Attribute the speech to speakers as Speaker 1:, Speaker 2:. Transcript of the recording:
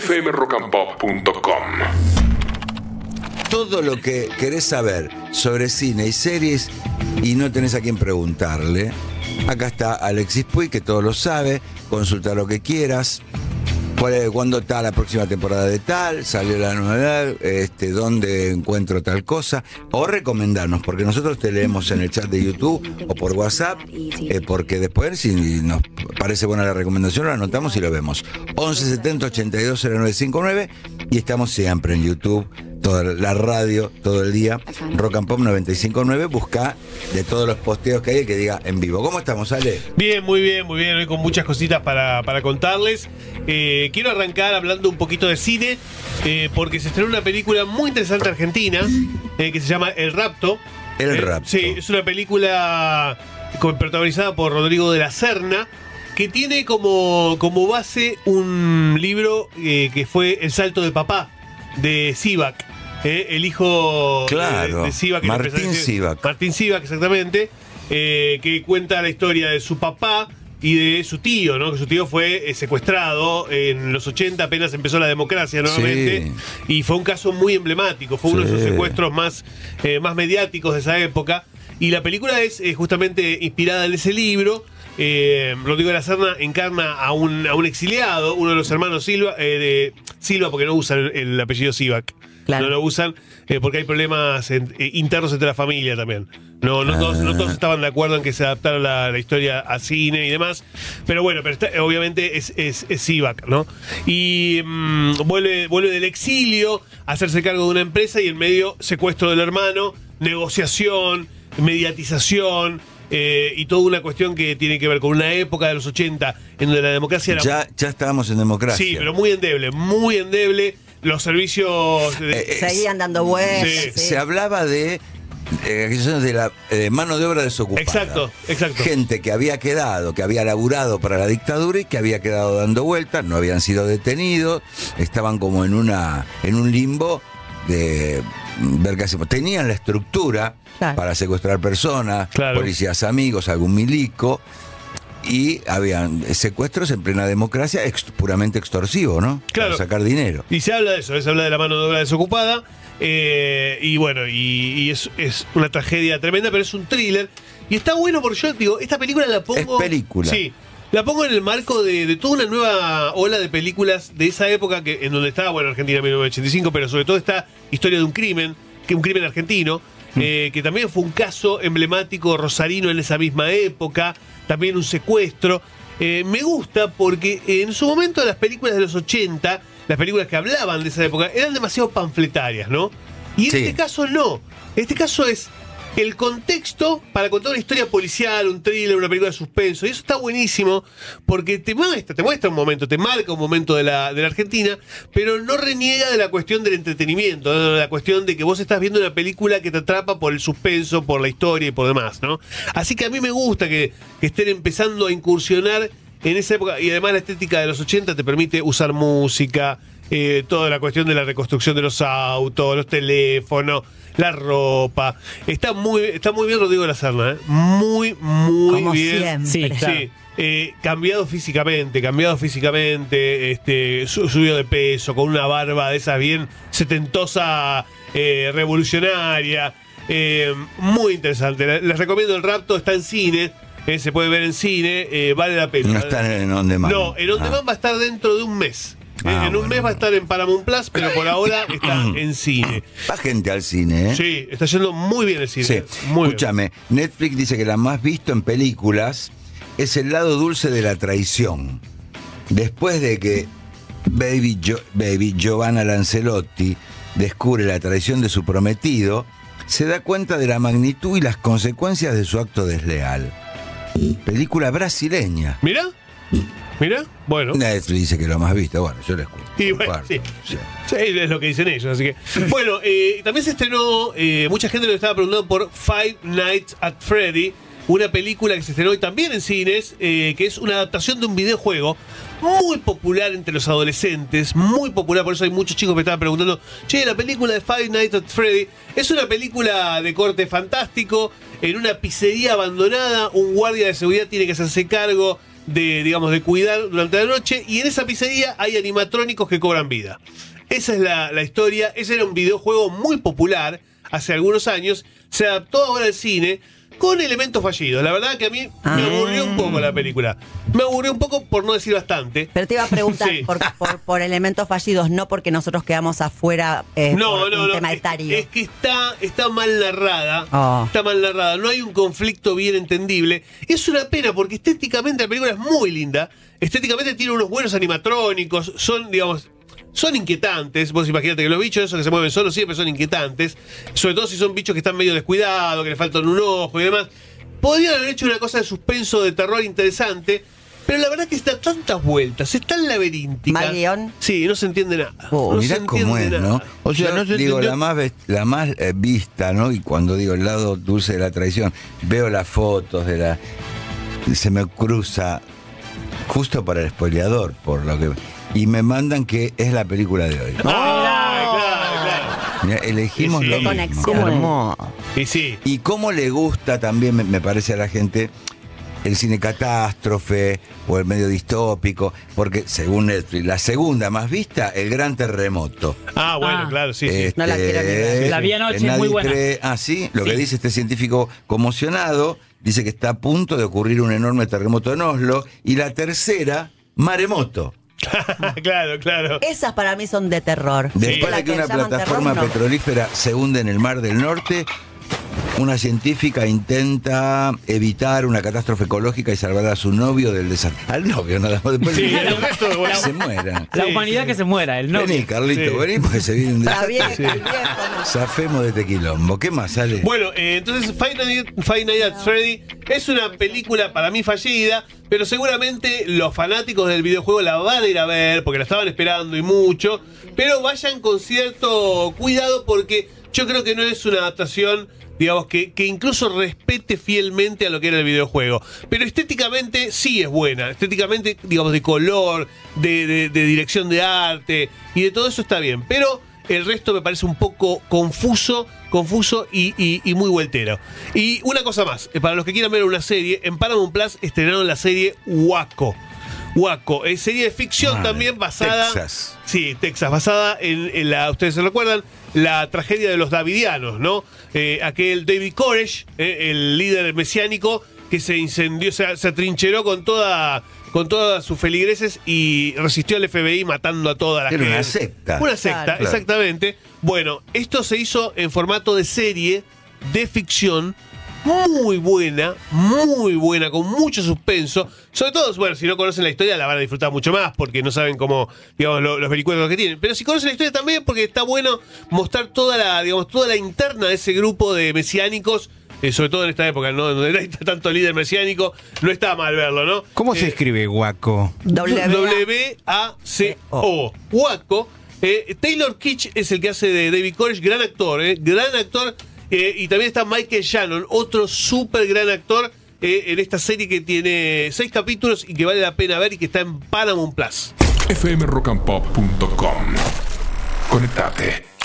Speaker 1: fmrockandpop.com.
Speaker 2: Todo lo que querés saber sobre cine y series y no tenés a quién preguntarle, acá está Alexis Puy, que todo lo sabe, consulta lo que quieras. ¿Cuándo está la próxima temporada de tal? ¿Salió la novedad? Este, ¿Dónde encuentro tal cosa? O recomendarnos, porque nosotros te leemos en el chat de YouTube o por WhatsApp, eh, porque después, si nos parece buena la recomendación, lo anotamos y lo vemos. 1170 82 0959 y estamos siempre en YouTube, toda la radio, todo el día. Rock and Pop 959, busca de todos los posteos que hay el que diga en vivo. ¿Cómo estamos, Ale?
Speaker 3: Bien, muy bien, muy bien. Hoy con muchas cositas para, para contarles. Eh, quiero arrancar hablando un poquito de cine, eh, porque se estrenó una película muy interesante argentina eh, que se llama El Rapto.
Speaker 2: El
Speaker 3: Eh,
Speaker 2: Rapto.
Speaker 3: Sí, es una película protagonizada por Rodrigo de la Serna, que tiene como, como base un libro eh, que fue El Salto de Papá, de Sivak. eh, el hijo de-
Speaker 2: Claro,
Speaker 3: de, Sivak. que
Speaker 2: Martín Sivak.
Speaker 3: Martín Sivak, exactamente, eh, que cuenta la historia de su papá y de su tío, ¿no? Que su tío fue eh, secuestrado en los 80, apenas empezó la democracia nuevamente, y fue un caso muy emblemático, fue uno de esos secuestros más, eh, más mediáticos de esa época. Y la película es eh, justamente inspirada en ese libro. Eh, Rodrigo de la Serna encarna a un, a un exiliado, uno de los hermanos Silva, eh, de Silva, porque no usan el, el apellido Sivak.
Speaker 4: Claro.
Speaker 3: No lo usan eh, porque hay problemas en- eh, internos entre la familia también. No, no, todos, no todos estaban de acuerdo en que se adaptara la, la historia a cine y demás. Pero bueno, pero está- obviamente es, es, es Sivak, ¿no? Y mm, vuelve, vuelve del exilio a hacerse cargo de una empresa y en medio secuestro del hermano, negociación, mediatización. Eh, y toda una cuestión que tiene que ver con una época de los 80 en donde la democracia era
Speaker 2: Ya, ya estábamos en democracia.
Speaker 3: Sí, pero muy endeble, muy endeble. Los servicios. de-
Speaker 2: Eh,
Speaker 4: Seguían dando vueltas.
Speaker 3: Sí.
Speaker 4: sí.
Speaker 2: Se hablaba de eh, de la eh, mano de obra desocupada.
Speaker 3: Exacto, exacto.
Speaker 2: Gente que había quedado, que había laburado para la dictadura y que había quedado dando vueltas, no habían sido detenidos, estaban como en una en un limbo de ver qué hacemos. Tenían la estructura
Speaker 4: Claro.
Speaker 2: para secuestrar personas,
Speaker 3: Claro.
Speaker 2: policías amigos, algún milico. Y habían secuestros en plena democracia, ex- puramente extorsivo, ¿no?
Speaker 3: Claro.
Speaker 2: Para sacar dinero.
Speaker 3: Y se habla de eso, se habla de la mano de obra desocupada. eh, y bueno, y, y es, es una tragedia tremenda, pero es un thriller. Y está bueno porque yo digo, esta película la pongo.
Speaker 2: Es película.
Speaker 3: Sí. La pongo en el marco de, de toda una nueva ola de películas de esa época que, en donde estaba, bueno, Argentina 1985, pero sobre todo está Historia de un crimen, que un crimen argentino,
Speaker 2: Mm.
Speaker 3: eh, que también fue un caso emblemático rosarino en esa misma época, también un secuestro. Eh, me gusta porque en su momento las películas de los 80, las películas que hablaban de esa época, eran demasiado panfletarias, ¿no? Y en
Speaker 2: Sí.
Speaker 3: este caso no. Este caso es el contexto para contar una historia policial, un thriller, una película de suspenso. Y eso está buenísimo porque te muestra, te muestra un momento, te marca un momento de la, de la Argentina, pero no reniega de la cuestión del entretenimiento, de la cuestión de que vos estás viendo una película que te atrapa por el suspenso, por la historia y por demás, ¿no? Así que a mí me gusta que, que estén empezando a incursionar en esa época, y además la estética de los 80 te permite usar música, eh, toda la cuestión de la reconstrucción de los autos, los teléfonos, la ropa. Está muy, está muy bien Rodrigo de la Serna, ¿eh? muy, muy
Speaker 4: Como
Speaker 3: bien.
Speaker 4: siempre.
Speaker 3: Sí, sí. Eh, cambiado físicamente, cambiado físicamente, este, su- subido de peso, con una barba de esas bien setentosa, eh, revolucionaria. Eh, muy interesante. Le- Les recomiendo el rapto, está en cine. eh, se puede ver en cine, eh, vale la pena.
Speaker 2: No está en On Demand.
Speaker 3: No, en On
Speaker 2: Ah.
Speaker 3: Demand va a estar dentro de un mes.
Speaker 2: Ah,
Speaker 3: en un mes va a estar en Paramount Plus, pero por ahora está en cine.
Speaker 2: Va gente al cine, ¿eh?
Speaker 3: Sí, está yendo muy bien el cine.
Speaker 2: Sí.
Speaker 3: Muy bien.
Speaker 2: Escúchame, Netflix dice que la más visto en películas es el lado dulce de la traición. Después de que Baby, Jo- Baby Giovanna Lancelotti descubre la traición de su prometido, se da cuenta de la magnitud y las consecuencias de su acto desleal. Película brasileña.
Speaker 3: Mira, mira, bueno.
Speaker 2: Netflix dice que lo más visto. Bueno, yo le escucho.
Speaker 3: Y bueno. Sí.
Speaker 2: Sí,
Speaker 3: es lo que dicen ellos, así que. Bueno, eh, también se estrenó, eh, mucha gente lo estaba preguntando por Five Nights at Freddy, una película que se estrenó hoy también en cines, eh, que es una adaptación de un videojuego muy popular entre los adolescentes, muy popular, por eso hay muchos chicos que me estaban preguntando, che, la película de Five Nights at Freddy es una película de corte fantástico, en una pizzería abandonada, un guardia de seguridad tiene que hacerse cargo de, digamos, de cuidar durante la noche y en esa pizzería hay animatrónicos que cobran vida. Esa es la, la historia, ese era un videojuego muy popular hace algunos años, se adaptó ahora al cine con elementos fallidos. La verdad que a mí me
Speaker 1: Ah.
Speaker 3: aburrió un poco la película. Me aburrió un poco por no decir bastante.
Speaker 1: Pero te iba a preguntar
Speaker 3: Sí.
Speaker 1: por, por- por elementos fallidos, no porque nosotros quedamos afuera eh,
Speaker 3: No,
Speaker 1: por
Speaker 3: no,
Speaker 1: un
Speaker 3: no.
Speaker 1: tema
Speaker 3: Es,
Speaker 1: etario.
Speaker 3: es que está, está mal narrada.
Speaker 1: Oh.
Speaker 3: Está mal narrada. No hay un conflicto bien entendible. Es una pena porque estéticamente la película es muy linda. Estéticamente tiene unos buenos animatrónicos. Son, digamos. Son inquietantes, vos imagínate que los bichos esos que se mueven solos siempre son inquietantes, sobre todo si son bichos que están medio descuidados, que le faltan un ojo y demás. Podrían haber hecho una cosa de suspenso, de terror interesante, pero la verdad que está tantas vueltas, es tan laberíntica.
Speaker 1: ¿Mal guion?
Speaker 3: Sí, no se entiende nada.
Speaker 1: Oh,
Speaker 3: no
Speaker 2: Mirá
Speaker 3: se
Speaker 2: cómo
Speaker 3: entiende
Speaker 2: es,
Speaker 3: nada.
Speaker 2: ¿no? O sea,
Speaker 4: Yo
Speaker 2: no digo,
Speaker 4: entendió-
Speaker 2: la más, la más eh, vista, ¿no? Y cuando digo el lado dulce de la traición, veo las fotos de la. Se me cruza, justo para el spoileador, por lo que. Y me mandan que es la película de hoy.
Speaker 3: Ah, claro, claro.
Speaker 2: Mirá, elegimos
Speaker 3: Sí, sí.
Speaker 2: lo mismo.
Speaker 1: Conexión.
Speaker 4: Hermoso.
Speaker 3: Y sí.
Speaker 2: Y cómo le gusta también, me, me parece a la gente, el cine catástrofe o el medio distópico, porque según Netflix, la segunda más vista, el gran terremoto.
Speaker 3: Ah, bueno,
Speaker 5: Ah.
Speaker 3: claro, sí, sí.
Speaker 2: Este,
Speaker 1: No la quiero ni ver.
Speaker 5: La vi anoche, muy buena.
Speaker 2: cree- ah, sí, lo que dice este científico conmocionado, dice que está a punto de ocurrir un enorme terremoto en Oslo. Y la tercera, maremoto.
Speaker 3: claro, claro.
Speaker 1: Esas para mí son de terror.
Speaker 2: Después de que una plataforma
Speaker 1: terror, no.
Speaker 2: petrolífera se hunde en el Mar del Norte, una científica intenta evitar una catástrofe ecológica y salvar a su novio del desastre. Al novio nada más. Después
Speaker 3: Sí, el resto, bueno.
Speaker 2: se muera.
Speaker 5: La
Speaker 3: Sí,
Speaker 5: humanidad
Speaker 3: sí,
Speaker 5: que se muera, el novio.
Speaker 2: Vení, Carlito,
Speaker 3: Sí.
Speaker 2: vení porque se viene un desastre.
Speaker 1: el viejo, no.
Speaker 2: Zafemos de este quilombo. ¿Qué más sale?
Speaker 3: Bueno, eh, entonces Five Nights Five Nights at Freddy es una película para mí fallida, pero seguramente los fanáticos del videojuego la van a ir a ver porque la estaban esperando y mucho, pero vayan con cierto cuidado porque yo creo que no es una adaptación digamos que, que incluso respete fielmente a lo que era el videojuego. Pero estéticamente sí es buena, estéticamente digamos de color, de, de- de dirección de arte y de todo eso está bien, pero el resto me parece un poco confuso, confuso y, y- y muy vueltero. Y una cosa más, eh, para los que quieran ver una serie, en Paramount Plus estrenaron la serie Waco. Waco, es serie de ficción
Speaker 2: Madre,
Speaker 3: también basada.
Speaker 2: Texas.
Speaker 3: Sí, Texas, basada en, en la, ustedes se recuerdan, la tragedia de los Davidianos, ¿no? Eh, aquel David Koresh, eh, el líder mesiánico, que se incendió, se, se atrincheró con toda con todas sus feligreses y resistió al FBI matando a toda la
Speaker 2: Era
Speaker 3: gente.
Speaker 2: una secta.
Speaker 3: Una secta,
Speaker 1: Claro.
Speaker 3: exactamente. Bueno, esto se hizo en formato de serie, de ficción, muy buena, muy buena, con mucho suspenso. Sobre todo, bueno, si no conocen la historia la van a disfrutar mucho más porque no saben cómo, digamos, lo- los vericuetos que tienen. Pero si conocen la historia también porque está bueno mostrar toda la, digamos, toda la interna de ese grupo de mesiánicos. Eh, sobre todo en esta época, ¿no? Donde no hay tanto líder mesiánico, no está mal verlo, ¿no?
Speaker 4: ¿Cómo se
Speaker 3: Eh,
Speaker 4: escribe guaco?
Speaker 1: W-
Speaker 3: W-A-C-O. Waco. Eh, Taylor Kitsch es el que hace de David Koresh, gran actor, eh, gran actor. Eh, y también está Michael Shannon, otro súper gran actor eh, en esta serie que tiene seis capítulos y que vale la pena ver y que está en Paramount Plus.
Speaker 6: fmrockandpop.com. Conectate.